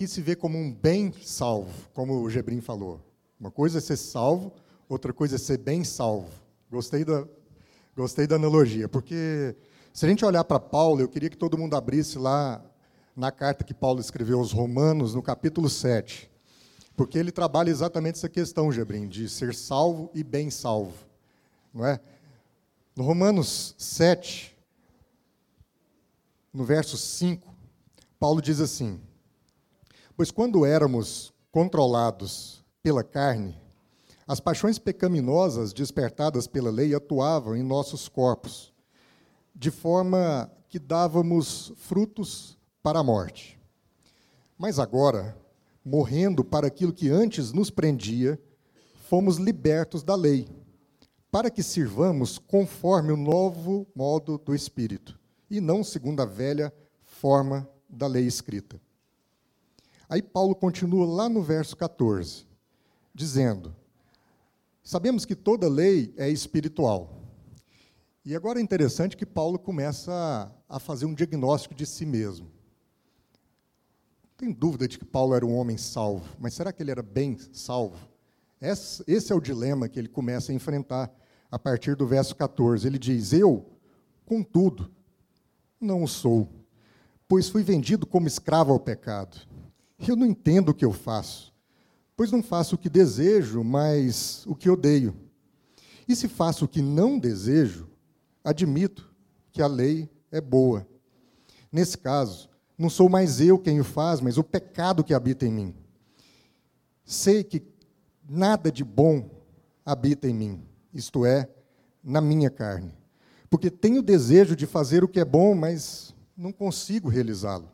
Aqui se vê como um bem salvo, como o Gebrim falou? Uma coisa é ser salvo, outra coisa é ser bem salvo. Gostei da, gostei da analogia, porque se a gente olhar para Paulo, eu queria que todo mundo abrisse lá na carta que Paulo escreveu aos Romanos, no capítulo 7. Porque ele trabalha exatamente essa questão, Gebrim, de ser salvo e bem salvo. Não é? No Romanos 7, no verso 5, Paulo diz assim: Pois quando éramos controlados pela carne, as paixões pecaminosas despertadas pela lei atuavam em nossos corpos, de forma que dávamos frutos para a morte. Mas agora, morrendo para aquilo que antes nos prendia, fomos libertos da lei, para que sirvamos conforme o novo modo do Espírito, e não segundo a velha forma da lei escrita. Aí Paulo continua lá no verso 14, dizendo: Sabemos que toda lei é espiritual. E agora é interessante que Paulo começa a fazer um diagnóstico de si mesmo. Tem dúvida de que Paulo era um homem salvo, mas será que ele era bem salvo? Esse é o dilema que ele começa a enfrentar a partir do verso 14. Ele diz: Eu, contudo, não o sou, pois fui vendido como escravo ao pecado. Eu não entendo o que eu faço, pois não faço o que desejo, mas o que odeio. E se faço o que não desejo, admito que a lei é boa. Nesse caso, não sou mais eu quem o faz, mas o pecado que habita em mim. Sei que nada de bom habita em mim, isto é, na minha carne. Porque tenho desejo de fazer o que é bom, mas não consigo realizá-lo.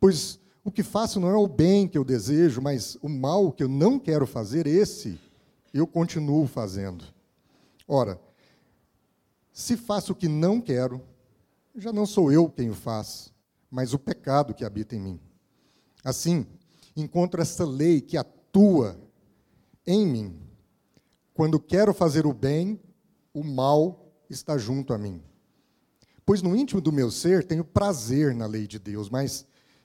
Pois o que faço não é o bem que eu desejo, mas o mal que eu não quero fazer, esse eu continuo fazendo. Ora, se faço o que não quero, já não sou eu quem o faz, mas o pecado que habita em mim. Assim, encontro essa lei que atua em mim. Quando quero fazer o bem, o mal está junto a mim. Pois no íntimo do meu ser tenho prazer na lei de Deus, mas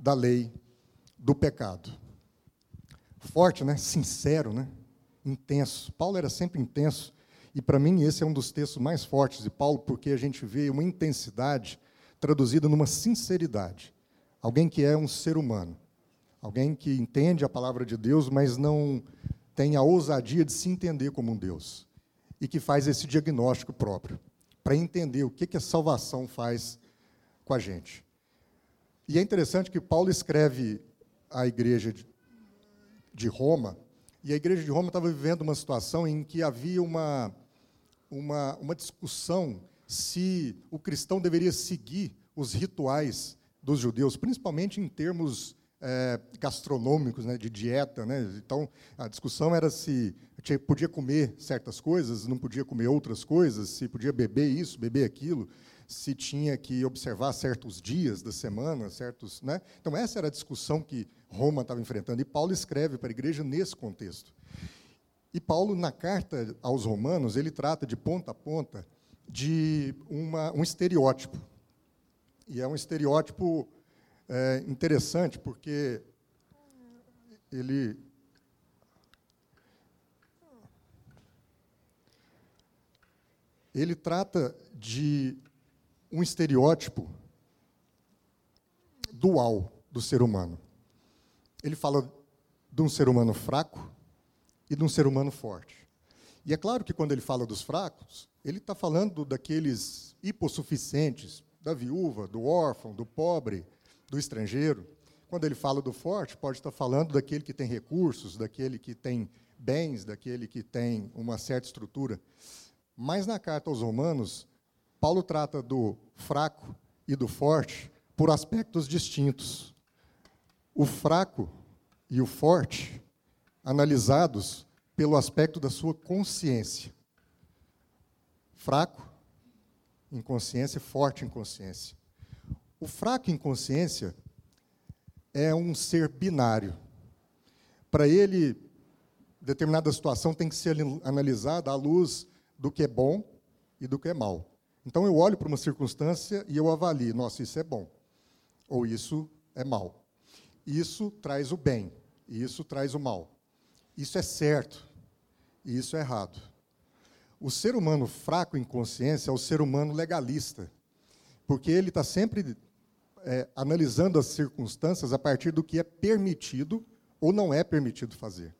da lei do pecado. Forte, né? Sincero, né? Intenso. Paulo era sempre intenso. E para mim esse é um dos textos mais fortes de Paulo, porque a gente vê uma intensidade traduzida numa sinceridade. Alguém que é um ser humano. Alguém que entende a palavra de Deus, mas não tem a ousadia de se entender como um Deus. E que faz esse diagnóstico próprio, para entender o que, que a salvação faz com a gente. E é interessante que Paulo escreve à igreja de Roma, e a igreja de Roma estava vivendo uma situação em que havia uma, uma, uma discussão se o cristão deveria seguir os rituais dos judeus, principalmente em termos é, gastronômicos, né, de dieta. Né? Então, a discussão era se podia comer certas coisas, não podia comer outras coisas, se podia beber isso, beber aquilo se tinha que observar certos dias da semana, certos, né? Então essa era a discussão que Roma estava enfrentando e Paulo escreve para a igreja nesse contexto. E Paulo na carta aos Romanos ele trata de ponta a ponta de uma, um estereótipo e é um estereótipo é, interessante porque ele ele trata de um estereótipo dual do ser humano. Ele fala de um ser humano fraco e de um ser humano forte. E é claro que quando ele fala dos fracos, ele está falando daqueles hipossuficientes, da viúva, do órfão, do pobre, do estrangeiro. Quando ele fala do forte, pode estar falando daquele que tem recursos, daquele que tem bens, daquele que tem uma certa estrutura. Mas na carta aos Romanos, Paulo trata do fraco e do forte por aspectos distintos. o fraco e o forte analisados pelo aspecto da sua consciência. Fraco em consciência, forte em consciência. O fraco em consciência é um ser binário. Para ele, determinada situação tem que ser analisada à luz do que é bom e do que é mal. Então eu olho para uma circunstância e eu avalio, nossa, isso é bom, ou isso é mal. Isso traz o bem, e isso traz o mal. Isso é certo, e isso é errado. O ser humano fraco em consciência é o ser humano legalista, porque ele está sempre é, analisando as circunstâncias a partir do que é permitido ou não é permitido fazer.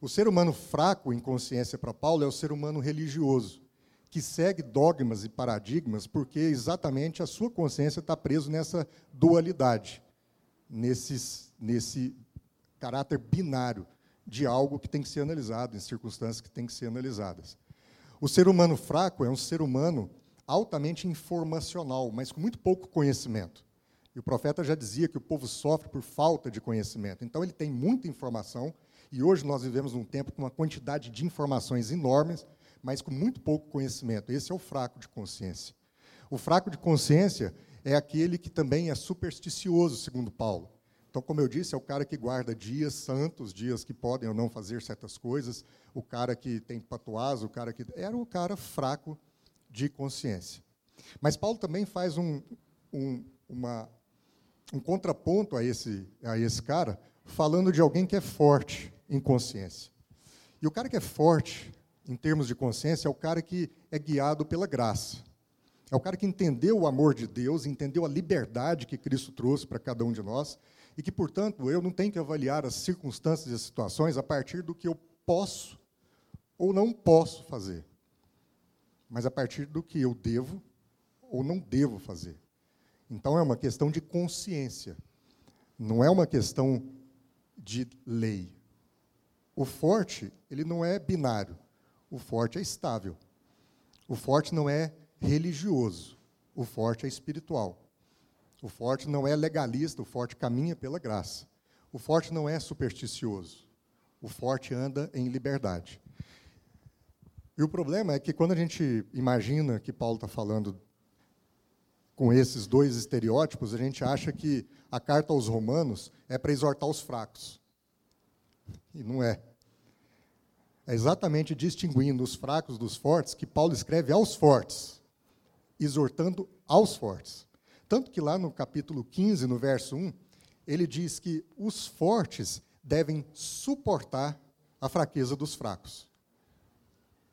O ser humano fraco em consciência para Paulo é o ser humano religioso, que segue dogmas e paradigmas porque exatamente a sua consciência está preso nessa dualidade, nesses, nesse caráter binário de algo que tem que ser analisado, em circunstâncias que têm que ser analisadas. O ser humano fraco é um ser humano altamente informacional, mas com muito pouco conhecimento. E o profeta já dizia que o povo sofre por falta de conhecimento. Então ele tem muita informação, e hoje nós vivemos num tempo com uma quantidade de informações enormes, mas com muito pouco conhecimento. Esse é o fraco de consciência. O fraco de consciência é aquele que também é supersticioso, segundo Paulo. Então, como eu disse, é o cara que guarda dias santos, dias que podem ou não fazer certas coisas, o cara que tem patuás, o cara que. Era o cara fraco de consciência. Mas Paulo também faz um, um, uma, um contraponto a esse, a esse cara, falando de alguém que é forte em consciência. E o cara que é forte, em termos de consciência, é o cara que é guiado pela graça. É o cara que entendeu o amor de Deus, entendeu a liberdade que Cristo trouxe para cada um de nós, e que, portanto, eu não tenho que avaliar as circunstâncias e as situações a partir do que eu posso ou não posso fazer, mas a partir do que eu devo ou não devo fazer. Então é uma questão de consciência, não é uma questão de lei. O forte, ele não é binário. O forte é estável. O forte não é religioso. O forte é espiritual. O forte não é legalista, o forte caminha pela graça. O forte não é supersticioso. O forte anda em liberdade. E o problema é que quando a gente imagina que Paulo está falando com esses dois estereótipos, a gente acha que a carta aos romanos é para exortar os fracos. E não é. É exatamente distinguindo os fracos dos fortes que Paulo escreve aos fortes, exortando aos fortes. Tanto que lá no capítulo 15, no verso 1, ele diz que os fortes devem suportar a fraqueza dos fracos.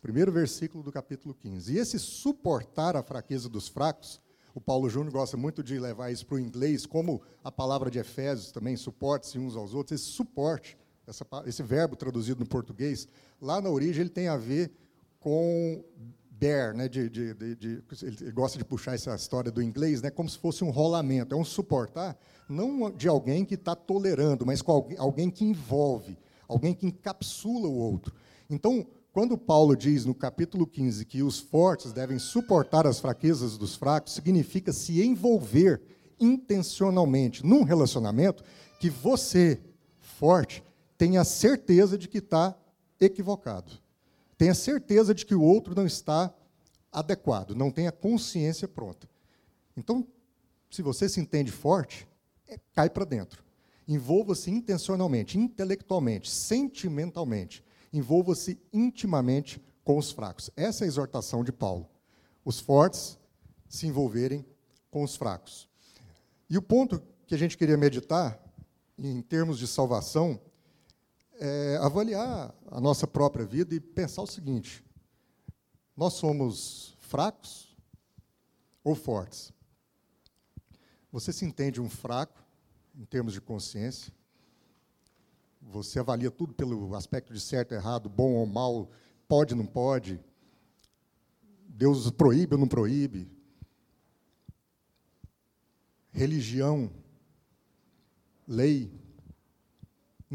Primeiro versículo do capítulo 15. E esse suportar a fraqueza dos fracos o Paulo Júnior gosta muito de levar isso para o inglês, como a palavra de Efésios também, suporte-se uns aos outros. Esse suporte, essa, esse verbo traduzido no português, lá na origem ele tem a ver com bear, né, de, de, de, de, ele gosta de puxar essa história do inglês, né, como se fosse um rolamento. É um suportar, não de alguém que está tolerando, mas com alguém, que envolve, alguém que encapsula o outro. Então, quando Paulo diz no capítulo 15 que os fortes devem suportar as fraquezas dos fracos, significa se envolver intencionalmente num relacionamento que você, forte, tenha certeza de que está equivocado. Tenha certeza de que o outro não está adequado, não tenha consciência pronta. Então, se você se entende forte, é, cai para dentro. Envolva-se intencionalmente, intelectualmente, sentimentalmente envolva-se intimamente com os fracos. Essa é a exortação de Paulo. Os fortes se envolverem com os fracos. E o ponto que a gente queria meditar, em termos de salvação, é avaliar a nossa própria vida e pensar o seguinte: nós somos fracos ou fortes? Você se entende um fraco, em termos de consciência? Você avalia tudo pelo aspecto de certo, errado, bom ou mal, pode, não pode. Deus proíbe ou não proíbe. Religião, lei,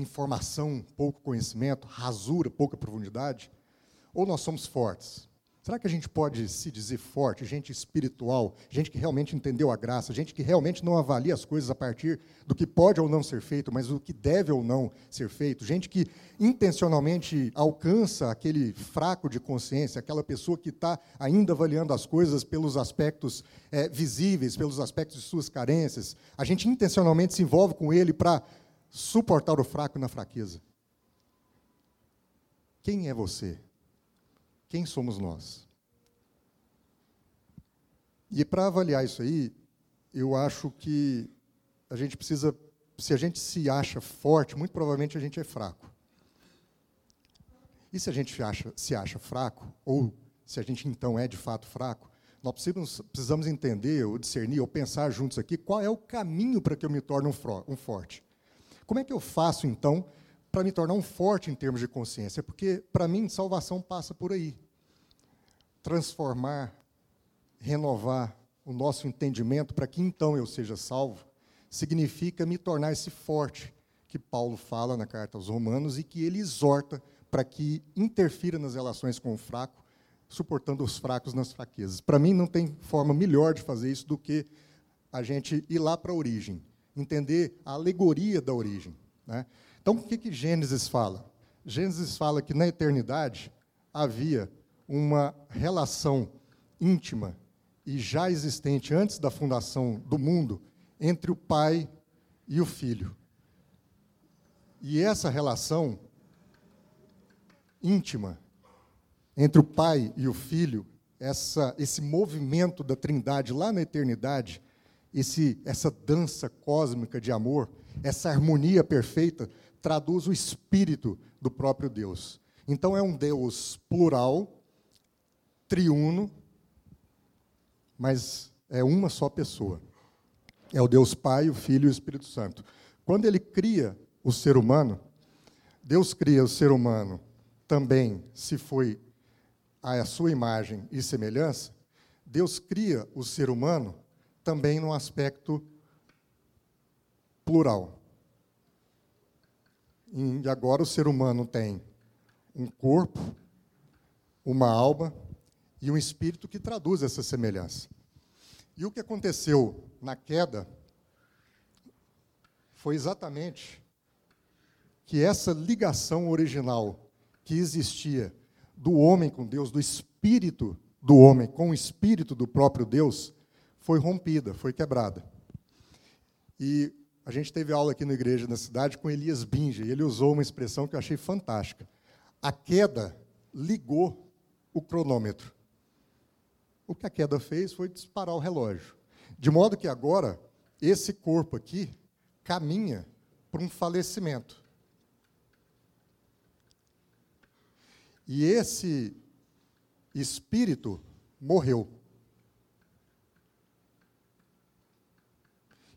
informação, pouco conhecimento, rasura, pouca profundidade. Ou nós somos fortes. Será que a gente pode se dizer forte, gente espiritual, gente que realmente entendeu a graça, gente que realmente não avalia as coisas a partir do que pode ou não ser feito, mas do que deve ou não ser feito, gente que intencionalmente alcança aquele fraco de consciência, aquela pessoa que está ainda avaliando as coisas pelos aspectos é, visíveis, pelos aspectos de suas carências, a gente intencionalmente se envolve com ele para suportar o fraco na fraqueza. Quem é você? Quem somos nós? E para avaliar isso aí, eu acho que a gente precisa, se a gente se acha forte, muito provavelmente a gente é fraco. E se a gente acha, se acha fraco, ou se a gente então é de fato fraco, nós precisamos, entender, ou discernir, ou pensar juntos aqui qual é o caminho para que eu me torne um, um forte. Como é que eu faço, então, para me tornar um forte em termos de consciência? Porque, para mim, salvação passa por aí transformar, renovar o nosso entendimento para que então eu seja salvo, significa me tornar esse forte que Paulo fala na carta aos Romanos e que ele exorta para que interfira nas relações com o fraco, suportando os fracos nas fraquezas. Para mim, não tem forma melhor de fazer isso do que a gente ir lá para a origem, entender a alegoria da origem. Né? Então, o que, que Gênesis fala? Gênesis fala que na eternidade havia uma relação íntima e já existente antes da fundação do mundo entre o pai e o filho. E essa relação íntima entre o pai e o filho, essa, esse movimento da Trindade lá na eternidade, esse, essa dança cósmica de amor, essa harmonia perfeita, traduz o espírito do próprio Deus. Então é um Deus plural, triuno, mas é uma só pessoa. É o Deus Pai, o Filho e o Espírito Santo. Quando ele cria o ser humano, Deus cria o ser humano também, se foi a sua imagem e semelhança, Deus cria o ser humano também no aspecto plural. E agora o ser humano tem um corpo, uma alma e um espírito que traduz essa semelhança. E o que aconteceu na queda foi exatamente que essa ligação original que existia do homem com Deus, do espírito do homem com o espírito do próprio Deus, foi rompida, foi quebrada. E a gente teve aula aqui na igreja na cidade com Elias Binge, e ele usou uma expressão que eu achei fantástica. A queda ligou o cronômetro o que a queda fez foi disparar o relógio. De modo que agora, esse corpo aqui caminha para um falecimento. E esse espírito morreu.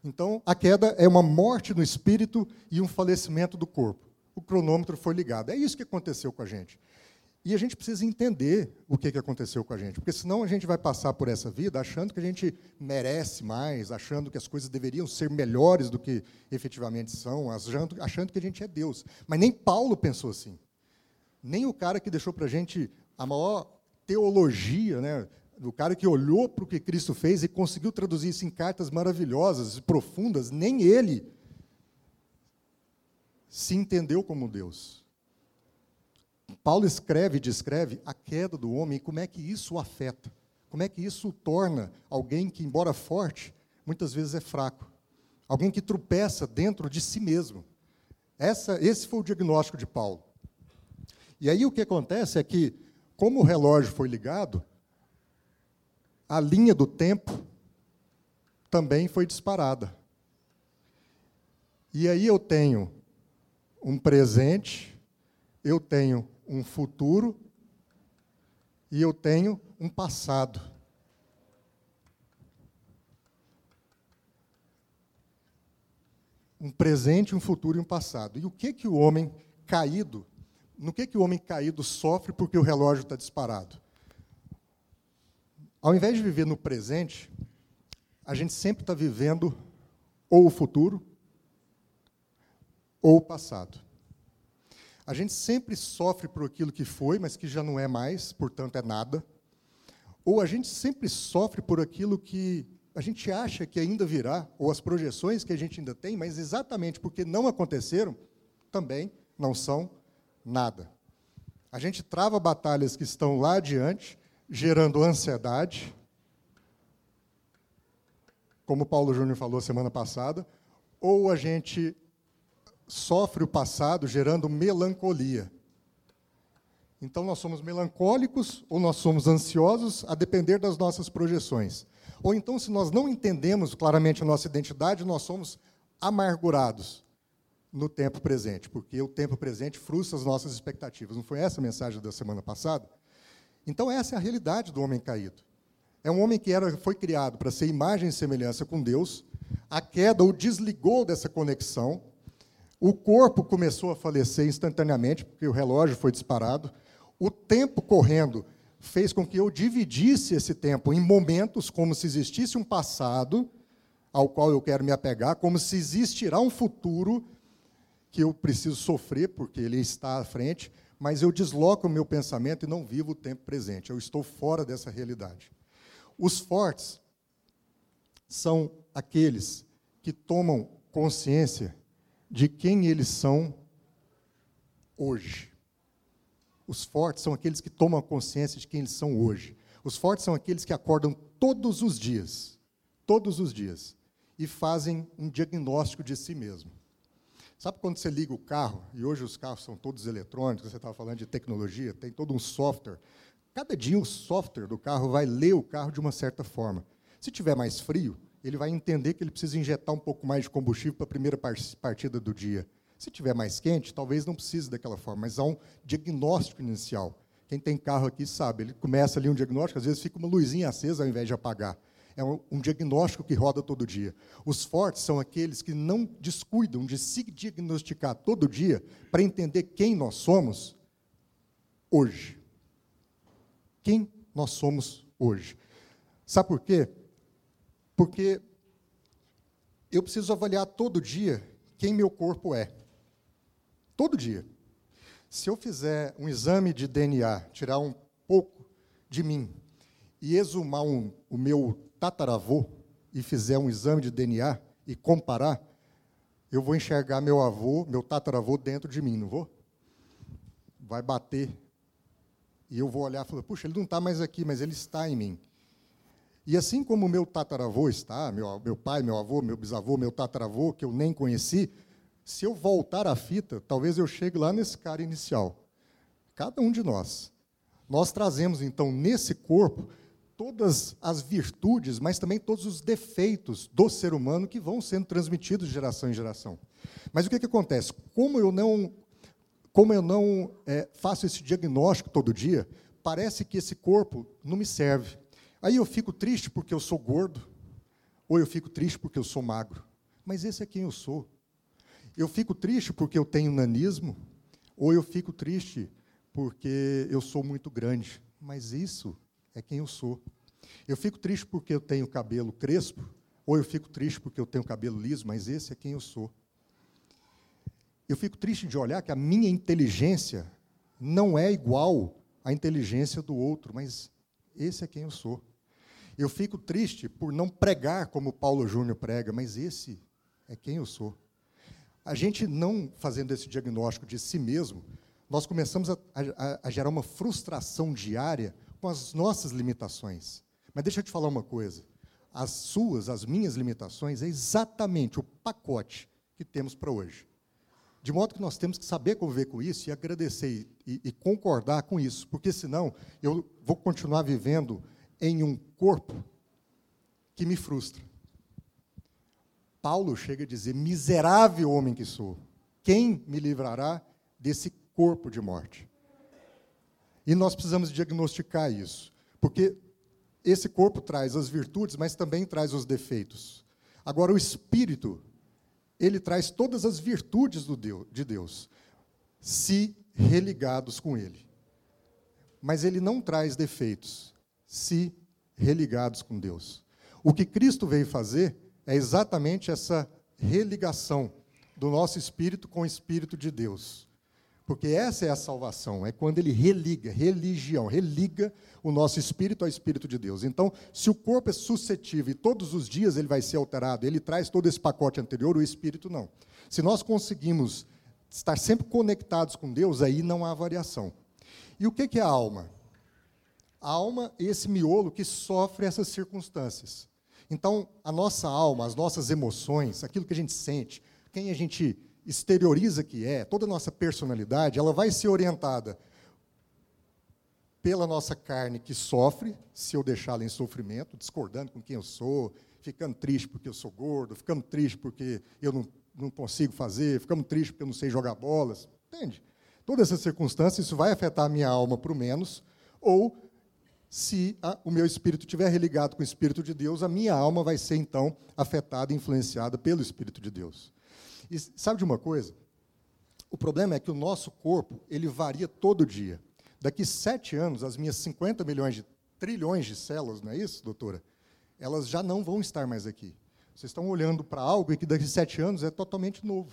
Então, a queda é uma morte no espírito e um falecimento do corpo. O cronômetro foi ligado. É isso que aconteceu com a gente. E a gente precisa entender o que aconteceu com a gente, porque senão a gente vai passar por essa vida achando que a gente merece mais, achando que as coisas deveriam ser melhores do que efetivamente são, achando, que a gente é Deus. Mas nem Paulo pensou assim. Nem o cara que deixou para a gente a maior teologia, né, o cara que olhou para o que Cristo fez e conseguiu traduzir isso em cartas maravilhosas profundas, nem ele se entendeu como Deus. Paulo escreve e descreve a queda do homem e como é que isso o afeta. Como é que isso o torna alguém que, embora forte, muitas vezes é fraco. Alguém que tropeça dentro de si mesmo. Essa, esse foi o diagnóstico de Paulo. E aí o que acontece é que, como o relógio foi ligado, a linha do tempo também foi disparada. E aí eu tenho um presente, eu tenho um futuro e eu tenho um passado. Um presente, um futuro e um passado. E o que que o homem caído, no que que o homem caído sofre porque o relógio está disparado? Ao invés de viver no presente, a gente sempre está vivendo ou o futuro ou o passado. A gente sempre sofre por aquilo que foi, mas que já não é mais, portanto é nada. ou a gente sempre sofre por aquilo que a gente acha que ainda virá, ou as projeções que a gente ainda tem, mas exatamente porque não aconteceram, também não são nada. A gente trava batalhas que estão lá adiante, gerando ansiedade, como Paulo Júnior falou semana passada, ou a gente sofre o passado gerando melancolia. Então nós somos melancólicos ou nós somos ansiosos, a depender das nossas projeções. Ou então, se nós não entendemos claramente a nossa identidade, nós somos amargurados no tempo presente, porque o tempo presente frustra as nossas expectativas. Não foi essa a mensagem da semana passada? Então essa é a realidade do homem caído. É um homem que era, foi criado para ser imagem e semelhança com Deus. A queda o desligou dessa conexão. O corpo começou a falecer instantaneamente, porque o relógio foi disparado. O tempo correndo fez com que eu dividisse esse tempo em momentos, como se existisse um passado ao qual eu quero me apegar, como se existirá um futuro que eu preciso sofrer, porque ele está à frente, mas eu desloco o meu pensamento e não vivo o tempo presente. Eu estou fora dessa realidade. Os fortes são aqueles que tomam consciência de quem eles são hoje. Os fortes são aqueles que tomam consciência de quem eles são hoje. Os fortes são aqueles que acordam todos os dias, todos os dias, e fazem um diagnóstico de si mesmo. Sabe quando você liga o carro, e hoje os carros são todos eletrônicos, você estava falando de tecnologia, tem todo um software. Cada dia o software do carro vai ler o carro de uma certa forma. Se tiver mais frio, ele vai entender que ele precisa injetar um pouco mais de combustível para a primeira partida do dia. Se tiver mais quente, talvez não precise daquela forma, mas há um diagnóstico inicial. Quem tem carro aqui sabe, ele começa ali um diagnóstico, às vezes fica uma luzinha acesa ao invés de apagar. É um, diagnóstico que roda todo dia. Os fortes são aqueles que não descuidam de se diagnosticar todo dia para entender quem nós somos hoje. Quem nós somos hoje. Sabe por quê? Porque eu preciso avaliar todo dia quem meu corpo é. Todo dia. Se eu fizer um exame de DNA, tirar um pouco de mim e exumar um, o meu tataravô e fizer um exame de DNA e comparar, eu vou enxergar meu avô, meu tataravô dentro de mim, não vou? Vai bater. E eu vou olhar e falar, puxa, ele não está mais aqui, mas ele está em mim. E assim como meu tataravô está, meu, meu pai, meu avô, meu bisavô, meu tataravô, que eu nem conheci, se eu voltar a fita, talvez eu chegue lá nesse cara inicial. Cada um de nós. Nós trazemos, então, nesse corpo, todas as virtudes, mas também todos os defeitos do ser humano que vão sendo transmitidos de geração em geração. Mas o que, que acontece? Como eu não, como eu não é, faço esse diagnóstico todo dia, parece que esse corpo não me serve. Aí eu fico triste porque eu sou gordo, ou eu fico triste porque eu sou magro. Mas esse é quem eu sou. Eu fico triste porque eu tenho nanismo, ou eu fico triste porque eu sou muito grande. Mas isso é quem eu sou. Eu fico triste porque eu tenho cabelo crespo, ou eu fico triste porque eu tenho cabelo liso, mas esse é quem eu sou. Eu fico triste de olhar que a minha inteligência não é igual à inteligência do outro, mas esse é quem eu sou. Eu fico triste por não pregar como Paulo Júnior prega, mas esse é quem eu sou. A gente não fazendo esse diagnóstico de si mesmo, nós começamos a, a, a gerar uma frustração diária com as nossas limitações. Mas deixa eu te falar uma coisa. As suas, as minhas limitações é exatamente o pacote que temos para hoje. De modo que nós temos que saber conviver com isso e agradecer e, e, concordar com isso, porque senão eu vou continuar vivendo em um corpo que me frustra. Paulo chega a dizer: Miserável homem que sou, quem me livrará desse corpo de morte? E nós precisamos diagnosticar isso, porque esse corpo traz as virtudes, mas também traz os defeitos. Agora, o espírito, ele traz todas as virtudes de Deus, se religados com ele. Mas ele não traz defeitos, se religados com Deus. O que Cristo veio fazer é exatamente essa religação do nosso espírito com o espírito de Deus. Porque essa é a salvação, é quando ele religa, religião, religa o nosso espírito ao espírito de Deus. Então, se o corpo é suscetível e todos os dias ele vai ser alterado, ele traz todo esse pacote anterior, o espírito não. Se nós conseguimos estar sempre conectados com Deus, aí não há variação. E o que é a alma? A alma é esse miolo que sofre essas circunstâncias. Então, a nossa alma, as nossas emoções, aquilo que a gente sente, quem a gente exterioriza que é, toda a nossa personalidade, ela vai ser orientada pela nossa carne que sofre, se eu deixá-la em sofrimento, discordando com quem eu sou, ficando triste porque eu sou gordo, ficando triste porque eu não, não consigo fazer, ficando triste porque eu não sei jogar bolas. Entende? Todas essas circunstâncias, isso vai afetar a minha alma para o menos, ou se a, o meu espírito estiver religado com o Espírito de Deus, a minha alma vai ser, então, afetada e influenciada pelo Espírito de Deus. E sabe de uma coisa? O problema é que o nosso corpo ele varia todo dia. Daqui sete anos, as minhas 50 milhões de trilhões de células, não é isso, doutora? Elas já não vão estar mais aqui. Vocês estão olhando para algo que daqui sete anos é totalmente novo.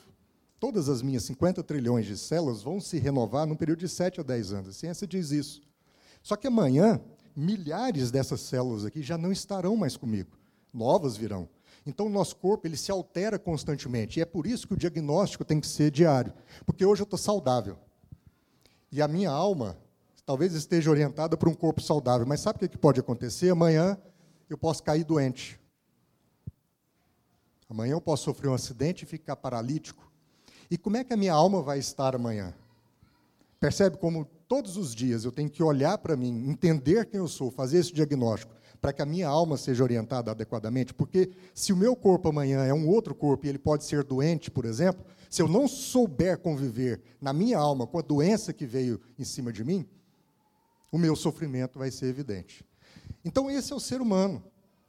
Todas as minhas 50 trilhões de células vão se renovar num período de 7 a 10 anos. A ciência diz isso. Só que amanhã, milhares dessas células aqui já não estarão mais comigo. Novas virão. Então, o nosso corpo ele se altera constantemente. E é por isso que o diagnóstico tem que ser diário. Porque hoje eu estou saudável. E a minha alma talvez esteja orientada para um corpo saudável. Mas sabe o que pode acontecer? Amanhã eu posso cair doente. Amanhã eu posso sofrer um acidente e ficar paralítico. E como é que a minha alma vai estar amanhã? Percebe como todos os dias eu tenho que olhar para mim, entender quem eu sou, fazer esse diagnóstico para que a minha alma seja orientada adequadamente, porque se o meu corpo amanhã é um outro corpo e ele pode ser doente, por exemplo, se eu não souber conviver na minha alma com a doença que veio em cima de mim, o meu sofrimento vai ser evidente. Então, esse é o ser humano.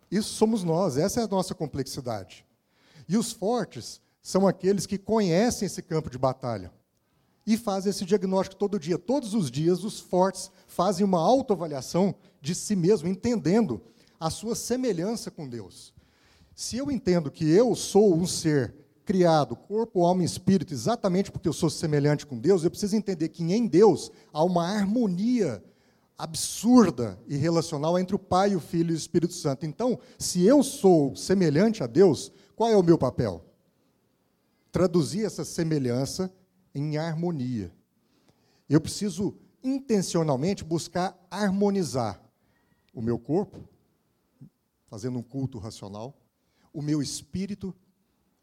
Isso somos nós, essa é a nossa complexidade. E os fortes são aqueles que conhecem esse campo de batalha e fazem esse diagnóstico todo dia. Todos os dias, os fortes fazem uma autoavaliação de si mesmo, entendendo a sua semelhança com Deus. Se eu entendo que eu sou um ser criado, corpo, alma e espírito, exatamente porque eu sou semelhante com Deus, eu preciso entender que em Deus há uma harmonia absurda e relacional entre o Pai, o Filho e o Espírito Santo. Então, se eu sou semelhante a Deus, qual é o meu papel? Traduzir essa semelhança em harmonia. Eu preciso intencionalmente buscar harmonizar o meu corpo, fazendo um culto racional, o meu espírito,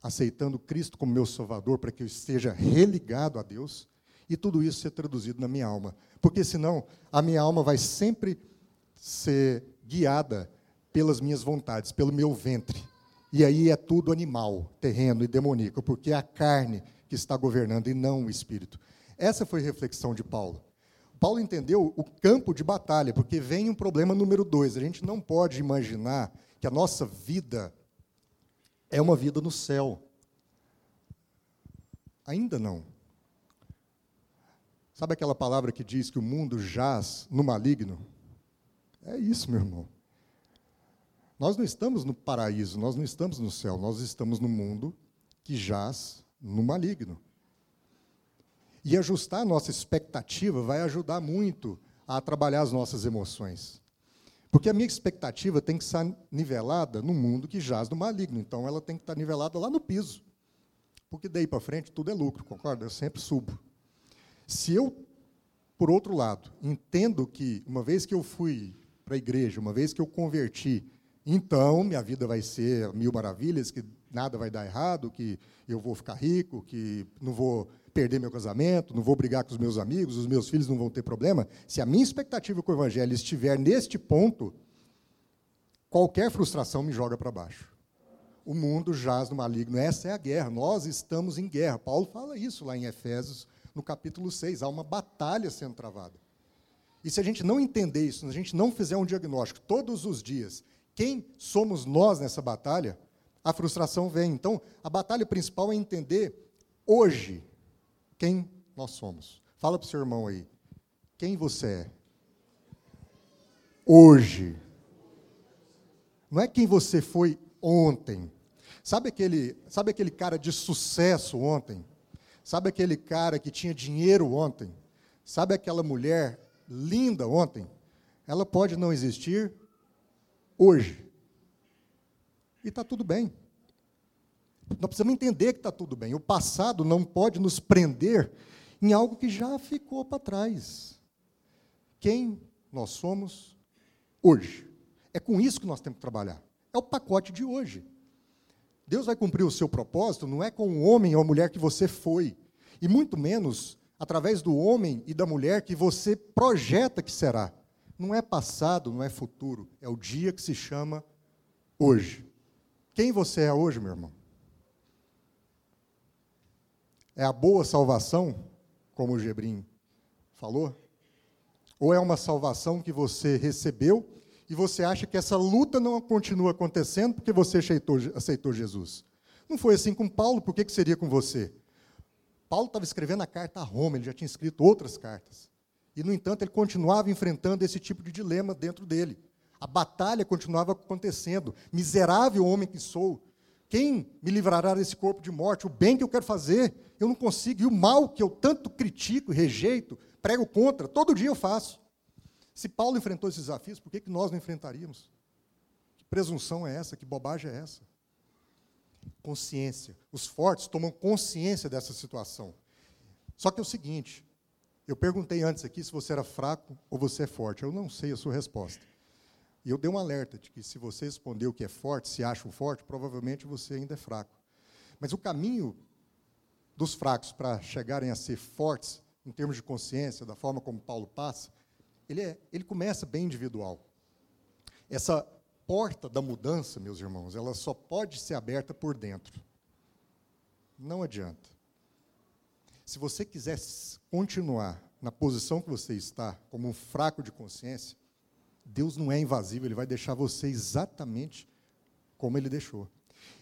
aceitando Cristo como meu Salvador, para que eu esteja religado a Deus, e tudo isso ser traduzido na minha alma. Porque senão a minha alma vai sempre ser guiada pelas minhas vontades, pelo meu ventre. E aí é tudo animal, terreno e demoníaco, porque é a carne que está governando e não o espírito. Essa foi a reflexão de Paulo. Paulo entendeu o campo de batalha, porque vem um problema número dois. A gente não pode imaginar que a nossa vida é uma vida no céu. Ainda não. Sabe aquela palavra que diz que o mundo jaz no maligno? É isso, meu irmão. Nós não estamos no paraíso, nós não estamos no céu, nós estamos no mundo que jaz no maligno. E ajustar a nossa expectativa vai ajudar muito a trabalhar as nossas emoções. Porque a minha expectativa tem que estar nivelada no mundo que jaz no maligno. Então ela tem que estar nivelada lá no piso. Porque daí para frente tudo é lucro, concorda? Eu sempre subo. Se eu, por outro lado, entendo que uma vez que eu fui para a igreja, uma vez que eu converti, então minha vida vai ser mil maravilhas, que nada vai dar errado, que eu vou ficar rico, que não vou perder meu casamento, não vou brigar com os meus amigos, os meus filhos não vão ter problema. Se a minha expectativa com o Evangelho estiver neste ponto, qualquer frustração me joga para baixo. O mundo jaz no maligno. Essa é a guerra. Nós estamos em guerra. Paulo fala isso lá em Efésios, no capítulo 6. Há uma batalha sendo travada. E se a gente não entender isso, se a gente não fizer um diagnóstico todos os dias, quem somos nós nessa batalha, a frustração vem. Então, a batalha principal é entender hoje quem nós somos. Fala para o seu irmão aí. Quem você é? Hoje. Não é quem você foi ontem. Sabe aquele, sabe aquele cara de sucesso ontem? Sabe aquele cara que tinha dinheiro ontem? Sabe aquela mulher linda ontem? Ela pode não existir hoje. E está tudo bem. Nós precisamos entender que está tudo bem. O passado não pode nos prender em algo que já ficou para trás. Quem nós somos hoje. É com isso que nós temos que trabalhar. É o pacote de hoje. Deus vai cumprir o seu propósito não é com o homem ou a mulher que você foi, e muito menos através do homem e da mulher que você projeta que será. Não é passado, não é futuro, é o dia que se chama hoje. Quem você é hoje, meu irmão? É a boa salvação, como o Gebrim falou? Ou é uma salvação que você recebeu e você acha que essa luta não continua acontecendo porque você aceitou, aceitou Jesus? Não foi assim com Paulo, por que, que seria com você? Paulo estava escrevendo a carta a Roma, ele já tinha escrito outras cartas. E, no entanto, ele continuava enfrentando esse tipo de dilema dentro dele. A batalha continuava acontecendo. Miserável homem que sou, quem me livrará desse corpo de morte? O bem que eu quero fazer, eu não consigo. E o mal que eu tanto critico e rejeito, prego contra, todo dia eu faço. Se Paulo enfrentou esses desafios, por que, que nós não enfrentaríamos? Que presunção é essa? Que bobagem é essa? Consciência. Os fortes tomam consciência dessa situação. Só que é o seguinte: eu perguntei antes aqui se você era fraco ou você é forte. Eu não sei a sua resposta. E eu dei um alerta de que se você respondeu que é forte, se acha um forte, provavelmente você ainda é fraco. Mas o caminho dos fracos para chegarem a ser fortes, em termos de consciência, da forma como Paulo passa, ele, é, ele começa bem individual. Essa porta da mudança, meus irmãos, ela só pode ser aberta por dentro. Não adianta. Se você quiser continuar na posição que você está, como um fraco de consciência, Deus não é invasivo, ele vai deixar você exatamente como ele deixou.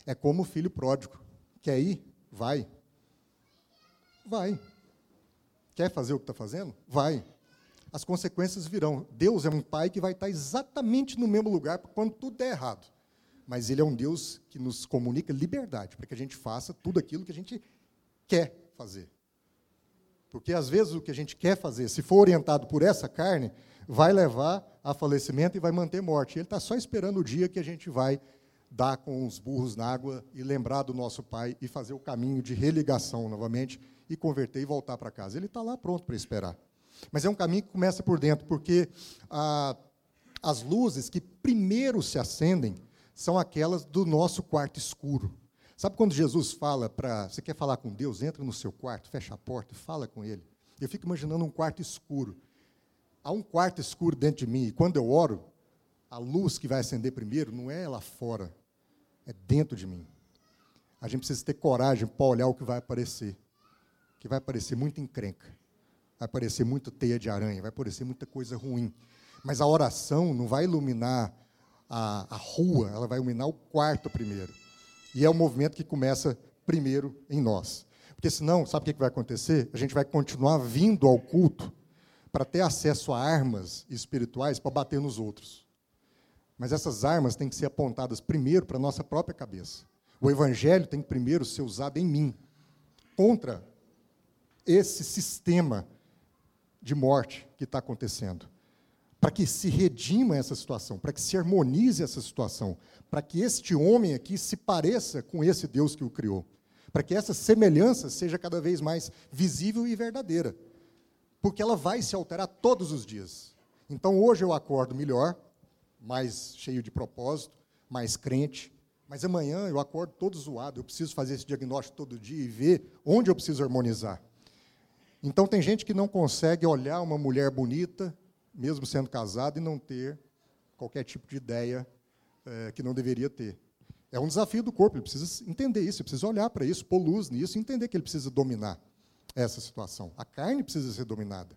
É como o filho pródigo. Quer ir? Vai. Vai. Quer fazer o que está fazendo? Vai. As consequências virão. Deus é um pai que vai estar exatamente no mesmo lugar quando tudo der errado. Mas ele é um Deus que nos comunica liberdade, para que a gente faça tudo aquilo que a gente quer fazer. Porque às vezes o que a gente quer fazer, se for orientado por essa carne, vai levar a falecimento e vai manter morte. Ele está só esperando o dia que a gente vai dar com os burros na água e lembrar do nosso pai e fazer o caminho de religação novamente e converter e voltar para casa. Ele está lá pronto para esperar. Mas é um caminho que começa por dentro, porque ah, as luzes que primeiro se acendem são aquelas do nosso quarto escuro. Sabe quando Jesus fala para. Você quer falar com Deus? Entra no seu quarto, fecha a porta e fala com Ele. Eu fico imaginando um quarto escuro há um quarto escuro dentro de mim, e quando eu oro, a luz que vai acender primeiro não é lá fora, é dentro de mim. A gente precisa ter coragem para olhar o que vai aparecer. Que vai aparecer muita encrenca, vai aparecer muita teia de aranha, vai aparecer muita coisa ruim. Mas a oração não vai iluminar a, a rua, ela vai iluminar o quarto primeiro. E é o movimento que começa primeiro em nós. Porque senão, sabe o que vai acontecer? A gente vai continuar vindo ao culto para ter acesso a armas espirituais para bater nos outros. Mas essas armas têm que ser apontadas primeiro para a nossa própria cabeça. O evangelho tem que primeiro ser usado em mim, contra esse sistema de morte que está acontecendo. Para que se redima essa situação, para que se harmonize essa situação, para que este homem aqui se pareça com esse Deus que o criou, para que essa semelhança seja cada vez mais visível e verdadeira porque ela vai se alterar todos os dias. Então hoje eu acordo melhor, mais cheio de propósito, mais crente, mas amanhã eu acordo todo zoado, eu preciso fazer esse diagnóstico todo dia e ver onde eu preciso harmonizar. Então tem gente que não consegue olhar uma mulher bonita, mesmo sendo casada, e não ter qualquer tipo de ideia é, que não deveria ter. É um desafio do corpo, ele precisa entender isso, ele precisa olhar para isso, pôr luz nisso e entender que ele precisa dominar essa situação. A carne precisa ser dominada.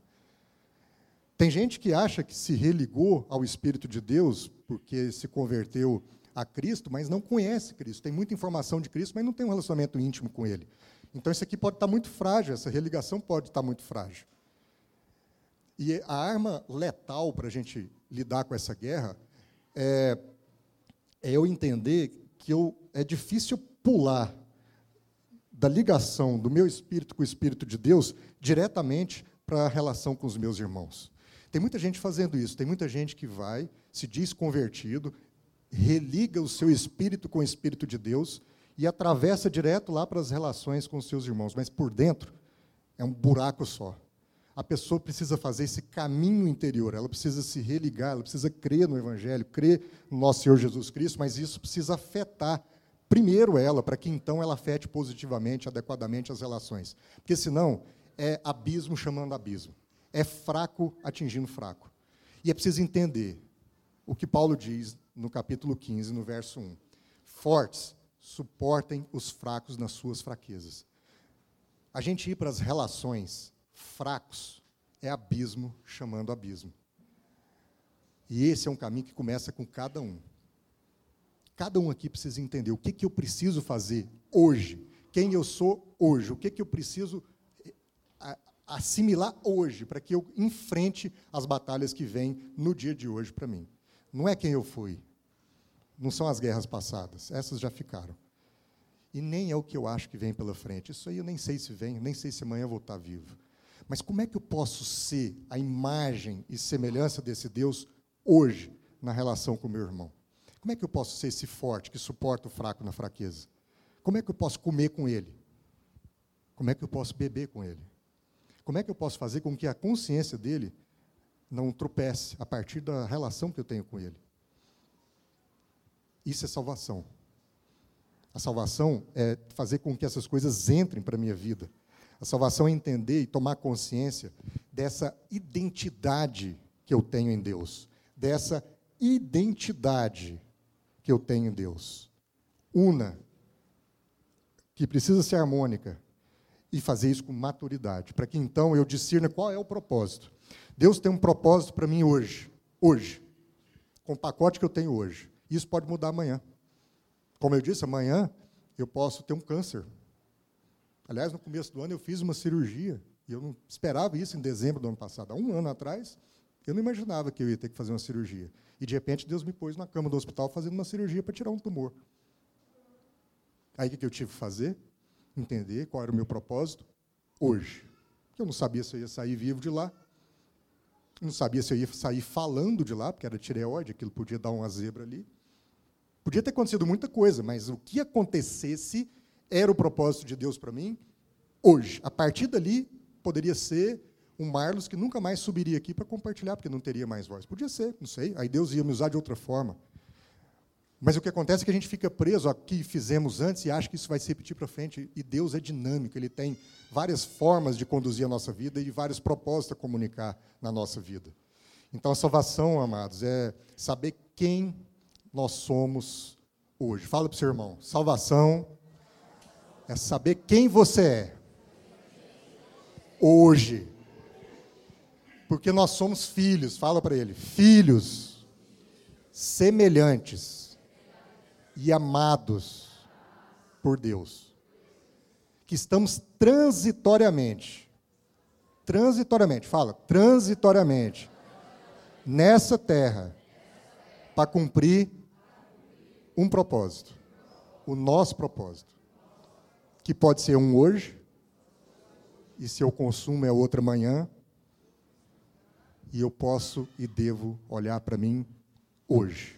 Tem gente que acha que se religou ao Espírito de Deus porque se converteu a Cristo, mas não conhece Cristo. Tem muita informação de Cristo, mas não tem um relacionamento íntimo com Ele. Então isso aqui pode estar muito frágil, essa religação pode estar muito frágil. E a arma letal para a gente lidar com essa guerra é, é eu entender que eu, é difícil pular da ligação do meu espírito com o espírito de Deus diretamente para a relação com os meus irmãos. Tem muita gente fazendo isso, tem muita gente que vai, se diz convertido, religa o seu espírito com o espírito de Deus e atravessa direto lá para as relações com os seus irmãos, mas por dentro é um buraco só. A pessoa precisa fazer esse caminho interior, ela precisa se religar, ela precisa crer no Evangelho, crer no nosso Senhor Jesus Cristo, mas isso precisa afetar primeiro ela, para que então ela afete positivamente, adequadamente as relações. Porque senão é abismo chamando abismo. É fraco atingindo fraco. E é preciso entender o que Paulo diz no capítulo 15, no verso 1. Fortes, suportem os fracos nas suas fraquezas. A gente ir para as relações fracos é abismo chamando abismo. E esse é um caminho que começa com cada um. Cada um aqui precisa entender o que, que eu preciso fazer hoje, quem eu sou hoje, o que, que eu preciso eh, assimilar hoje, para que eu enfrente as batalhas que vêm no dia de hoje para mim. Não é quem eu fui, não são as guerras passadas, essas já ficaram. E nem é o que eu acho que vem pela frente. Isso aí eu nem sei se vem, nem sei se amanhã eu vou estar vivo. Mas como é que eu posso ser a imagem e semelhança desse Deus hoje na relação com o meu irmão? Como é que eu posso ser esse forte que suporta o fraco na fraqueza? Como é que eu posso comer com ele? Como é que eu posso beber com ele? Como é que eu posso fazer com que a consciência dele não tropece a partir da relação que eu tenho com ele? Isso é salvação. A salvação é fazer com que essas coisas entrem para a minha vida. A salvação é entender e tomar consciência dessa identidade que eu tenho em Deus, dessa identidade que eu tenho em Deus. Una, que precisa ser harmônica, e fazer isso com maturidade, para que então eu discirna qual é o propósito. Deus tem um propósito para mim hoje, hoje, com o pacote que eu tenho hoje. Isso pode mudar amanhã. Como eu disse, amanhã eu posso ter um câncer. Aliás, no começo do ano eu fiz uma cirurgia, e eu não esperava isso em dezembro do ano passado. Há um ano atrás, eu não imaginava que eu ia ter que fazer uma cirurgia. E de repente Deus me pôs na cama do hospital fazendo uma cirurgia para tirar um tumor. Aí o que eu tive que fazer? Entender qual era o meu propósito hoje. Eu não sabia se eu ia sair vivo de lá. Não sabia se eu ia sair falando de lá, porque era tireoide, aquilo podia dar uma zebra ali. Podia ter acontecido muita coisa, mas o que acontecesse era o propósito de Deus para mim hoje. A partir dali, poderia ser um Marlos que nunca mais subiria aqui para compartilhar, porque não teria mais voz. Podia ser, não sei. Aí Deus ia me usar de outra forma. Mas o que acontece é que a gente fica preso ao que fizemos antes e acha que isso vai se repetir para frente. E Deus é dinâmico, Ele tem várias formas de conduzir a nossa vida e vários propósitos a comunicar na nossa vida. Então, a salvação, amados, é saber quem nós somos hoje. Fala para o seu irmão: salvação é saber quem você é hoje. Porque nós somos filhos, fala para ele, filhos semelhantes e amados por Deus. Que estamos transitoriamente, transitoriamente, fala, transitoriamente, nessa terra, para cumprir um propósito, o nosso propósito, que pode ser um hoje, e seu consumo é outra manhã, e eu posso e devo olhar para mim hoje.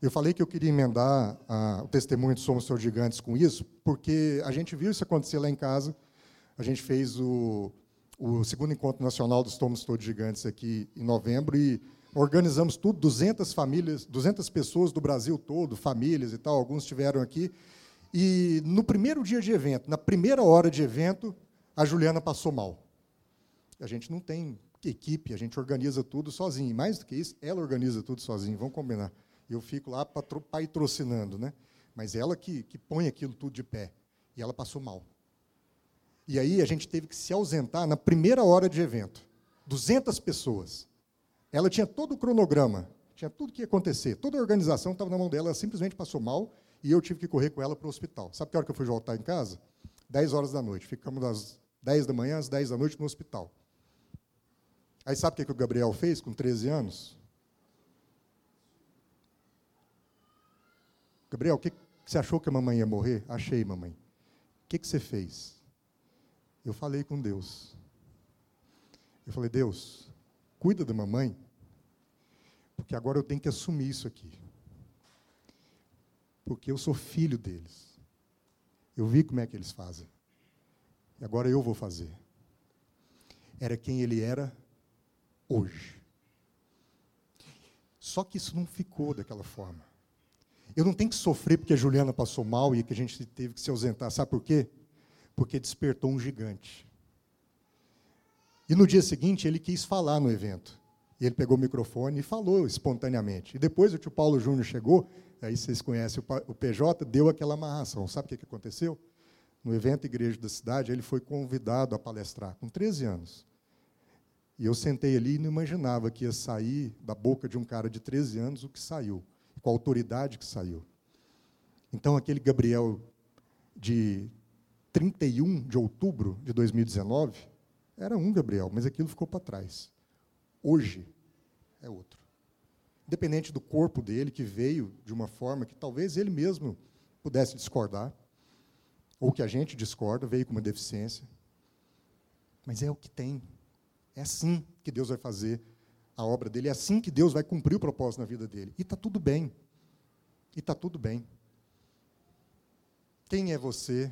Eu falei que eu queria emendar ah, o testemunho de Somos Seus Gigantes com isso, porque a gente viu isso acontecer lá em casa. A gente fez o, o segundo encontro nacional dos Somos Todos Gigantes aqui em novembro e organizamos tudo, 200 famílias, 200 pessoas do Brasil todo, famílias e tal, alguns estiveram aqui. E no primeiro dia de evento, na primeira hora de evento, a Juliana passou mal. A gente não tem equipe, a gente organiza tudo sozinho. E mais do que isso, ela organiza tudo sozinho, vamos combinar. Eu fico lá patrocinando, né? Mas ela que, que põe aquilo tudo de pé. E ela passou mal. E aí a gente teve que se ausentar na primeira hora de evento. 200 pessoas. Ela tinha todo o cronograma, tinha tudo que ia acontecer. Toda a organização estava na mão dela, ela simplesmente passou mal e eu tive que correr com ela para o hospital. Sabe que hora que eu fui voltar em casa? 10 horas da noite. Ficamos das 10 da manhã às 10 da noite no hospital. Aí sabe o que, que o Gabriel fez com 13 anos? Gabriel, o que, que você achou que a mamãe ia morrer? Achei, mamãe. O que, que você fez? Eu falei com Deus. Eu falei, Deus, cuida da mamãe, porque agora eu tenho que assumir isso aqui. Porque eu sou filho deles. Eu vi como é que eles fazem. E agora eu vou fazer. Era quem ele era hoje. Só que isso não ficou daquela forma. Eu não tenho que sofrer porque a Juliana passou mal e que a gente teve que se ausentar. Sabe por quê? Porque despertou um gigante. E no dia seguinte ele quis falar no evento. E ele pegou o microfone e falou espontaneamente. E depois o tio Paulo Júnior chegou, aí vocês conhecem o PJ, deu aquela amarração. Sabe o que aconteceu? No evento Igreja da Cidade, ele foi convidado a palestrar, com 13 anos. E eu sentei ali e não imaginava que ia sair da boca de um cara de 13 anos o que saiu, com a autoridade que saiu. Então, aquele Gabriel de 31 de outubro de 2019 era um Gabriel, mas aquilo ficou para trás. Hoje é outro. Independente do corpo dele, que veio de uma forma que talvez ele mesmo pudesse discordar, ou que a gente discorda, veio com uma deficiência. Mas é o que tem, é assim que Deus vai fazer a obra dele, é assim que Deus vai cumprir o propósito na vida dele. E está tudo bem. E está tudo bem. Quem é você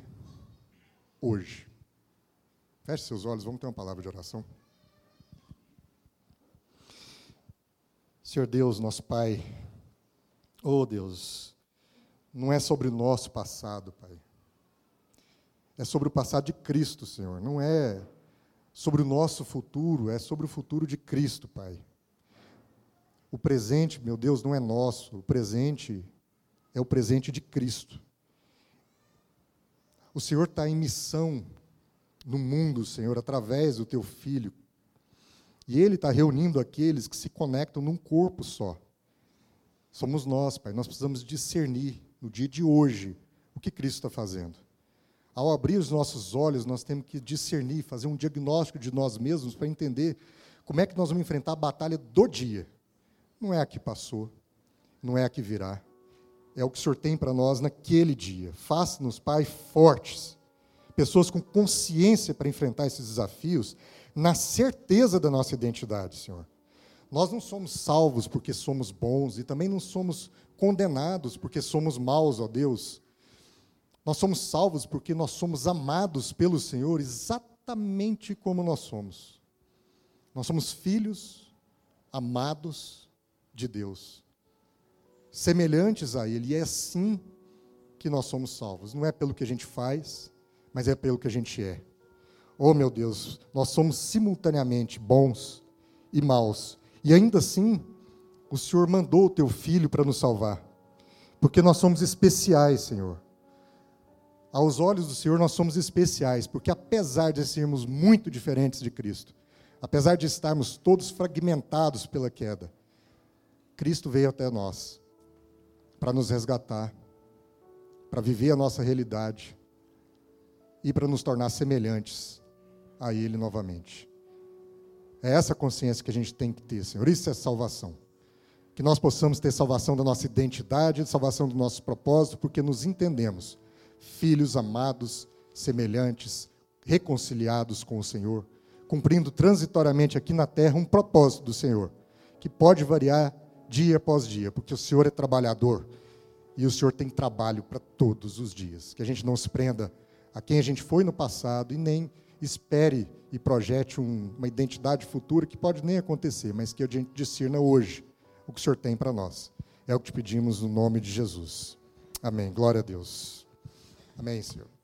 hoje? Feche seus olhos, vamos ter uma palavra de oração. Senhor Deus, nosso Pai, oh Deus, não é sobre o nosso passado, Pai. É sobre o passado de Cristo, Senhor. Não é sobre o nosso futuro, é sobre o futuro de Cristo, Pai. O presente, meu Deus, não é nosso, o presente é o presente de Cristo. O Senhor está em missão no mundo, Senhor, através do Teu Filho. E Ele está reunindo aqueles que se conectam num corpo só. Somos nós, Pai. Nós precisamos discernir no dia de hoje o que Cristo está fazendo. Ao abrir os nossos olhos, nós temos que discernir, fazer um diagnóstico de nós mesmos para entender como é que nós vamos enfrentar a batalha do dia. Não é a que passou, não é a que virá. É o que o Senhor tem para nós naquele dia. Faça-nos, Pai, fortes, pessoas com consciência para enfrentar esses desafios, na certeza da nossa identidade, Senhor. Nós não somos salvos porque somos bons e também não somos condenados porque somos maus, ó Deus. Nós somos salvos porque nós somos amados pelo Senhor exatamente como nós somos. Nós somos filhos amados de Deus, semelhantes a Ele, e é assim que nós somos salvos. Não é pelo que a gente faz, mas é pelo que a gente é. Oh, meu Deus, nós somos simultaneamente bons e maus, e ainda assim, o Senhor mandou o teu filho para nos salvar, porque nós somos especiais, Senhor. Aos olhos do Senhor, nós somos especiais, porque apesar de sermos muito diferentes de Cristo, apesar de estarmos todos fragmentados pela queda, Cristo veio até nós para nos resgatar, para viver a nossa realidade e para nos tornar semelhantes a Ele novamente. É essa consciência que a gente tem que ter, Senhor. Isso é salvação. Que nós possamos ter salvação da nossa identidade, salvação do nosso propósito, porque nos entendemos filhos amados, semelhantes, reconciliados com o Senhor, cumprindo transitoriamente aqui na terra um propósito do Senhor, que pode variar dia após dia, porque o Senhor é trabalhador e o Senhor tem trabalho para todos os dias. Que a gente não se prenda a quem a gente foi no passado e nem espere e projete um, uma identidade futura que pode nem acontecer, mas que a gente discirna hoje o que o Senhor tem para nós. É o que te pedimos no nome de Jesus. Amém. Glória a Deus. Amém, Senhor.